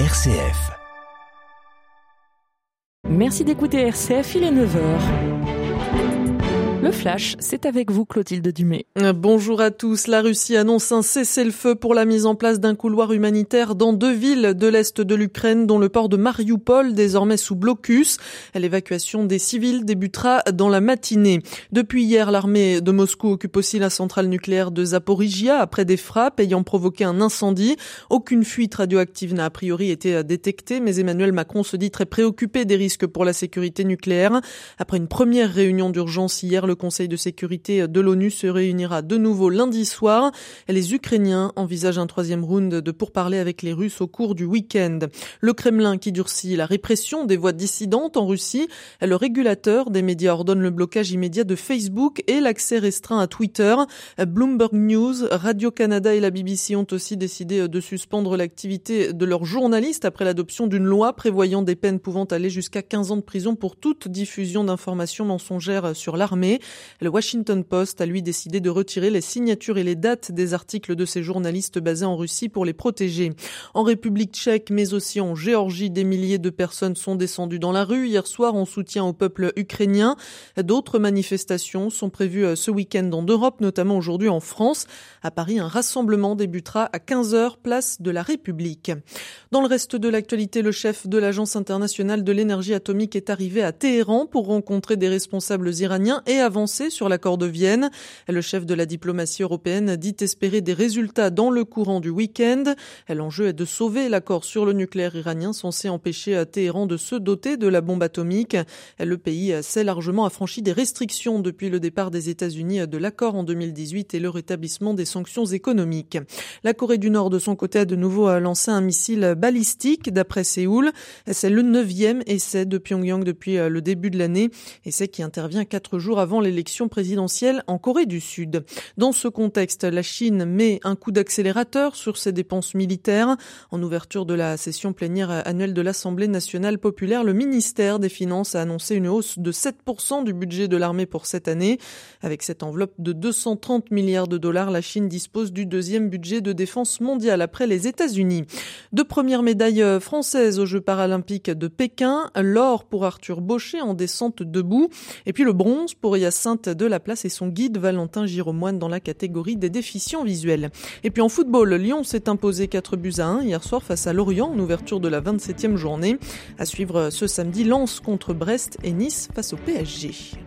RCF. Merci d'écouter RCF, il est 9h. Le Flash, c'est avec vous Clotilde Dumay. Bonjour à tous. La Russie annonce un cessez-le-feu pour la mise en place d'un couloir humanitaire dans deux villes de l'est de l'Ukraine, dont le port de Mariupol, désormais sous blocus. L'évacuation des civils débutera dans la matinée. Depuis hier, l'armée de Moscou occupe aussi la centrale nucléaire de Zaporizhia après des frappes ayant provoqué un incendie. Aucune fuite radioactive n'a a priori été détectée, mais Emmanuel Macron se dit très préoccupé des risques pour la sécurité nucléaire. Après une première réunion d'urgence hier, le Conseil de sécurité de l'ONU se réunira de nouveau lundi soir. Les Ukrainiens envisagent un troisième round de pourparlers avec les Russes au cours du week-end. Le Kremlin qui durcit la répression des voix dissidentes en Russie. Le régulateur des médias ordonne le blocage immédiat de Facebook et l'accès restreint à Twitter. Bloomberg News, Radio-Canada et la BBC ont aussi décidé de suspendre l'activité de leurs journalistes après l'adoption d'une loi prévoyant des peines pouvant aller jusqu'à 15 ans de prison pour toute diffusion d'informations mensongères sur l'armée. Le Washington Post a lui décidé de retirer les signatures et les dates des articles de ces journalistes basés en Russie pour les protéger. En République tchèque, mais aussi en Géorgie, des milliers de personnes sont descendues dans la rue hier soir en soutien au peuple ukrainien. D'autres manifestations sont prévues euh, ce week-end en Europe, notamment aujourd'hui en France. À Paris, un rassemblement débutera à 15h, place de la République. Dans le reste de l'actualité, le chef de l'Agence internationale de l'énergie atomique est arrivé à Téhéran pour rencontrer des responsables iraniens et avancé sur l'accord de Vienne. Le chef de la diplomatie européenne dit espérer des résultats dans le courant du week-end. L'enjeu est de sauver l'accord sur le nucléaire iranien censé empêcher Téhéran de se doter de la bombe atomique. Le pays s'est largement affranchi des restrictions depuis le départ des États-Unis de l'accord en 2018 et le rétablissement des sanctions économiques. La Corée du Nord, de son côté, a de nouveau lancé un missile balistique, d'après Séoul. C'est le neuvième essai de Pyongyang depuis le début de l'année, essai qui intervient quatre jours avant l'élection présidentielle en Corée du Sud. Dans ce contexte, la Chine met un coup d'accélérateur sur ses dépenses militaires. En ouverture de la session plénière annuelle de l'Assemblée nationale populaire, le ministère des Finances a annoncé une hausse de 7% du budget de l'armée pour cette année. Avec cette enveloppe de 230 milliards de dollars, la Chine dispose du deuxième budget de défense mondiale après les États-Unis. Deux premières médailles françaises aux Jeux paralympiques de Pékin, l'or pour Arthur Baucher en descente debout et puis le bronze pour Sainte de la Place et son guide Valentin Giromoine dans la catégorie des déficients visuels. Et puis en football, Lyon s'est imposé 4 buts à 1 hier soir face à Lorient en ouverture de la 27e journée. À suivre ce samedi, Lens contre Brest et Nice face au PSG.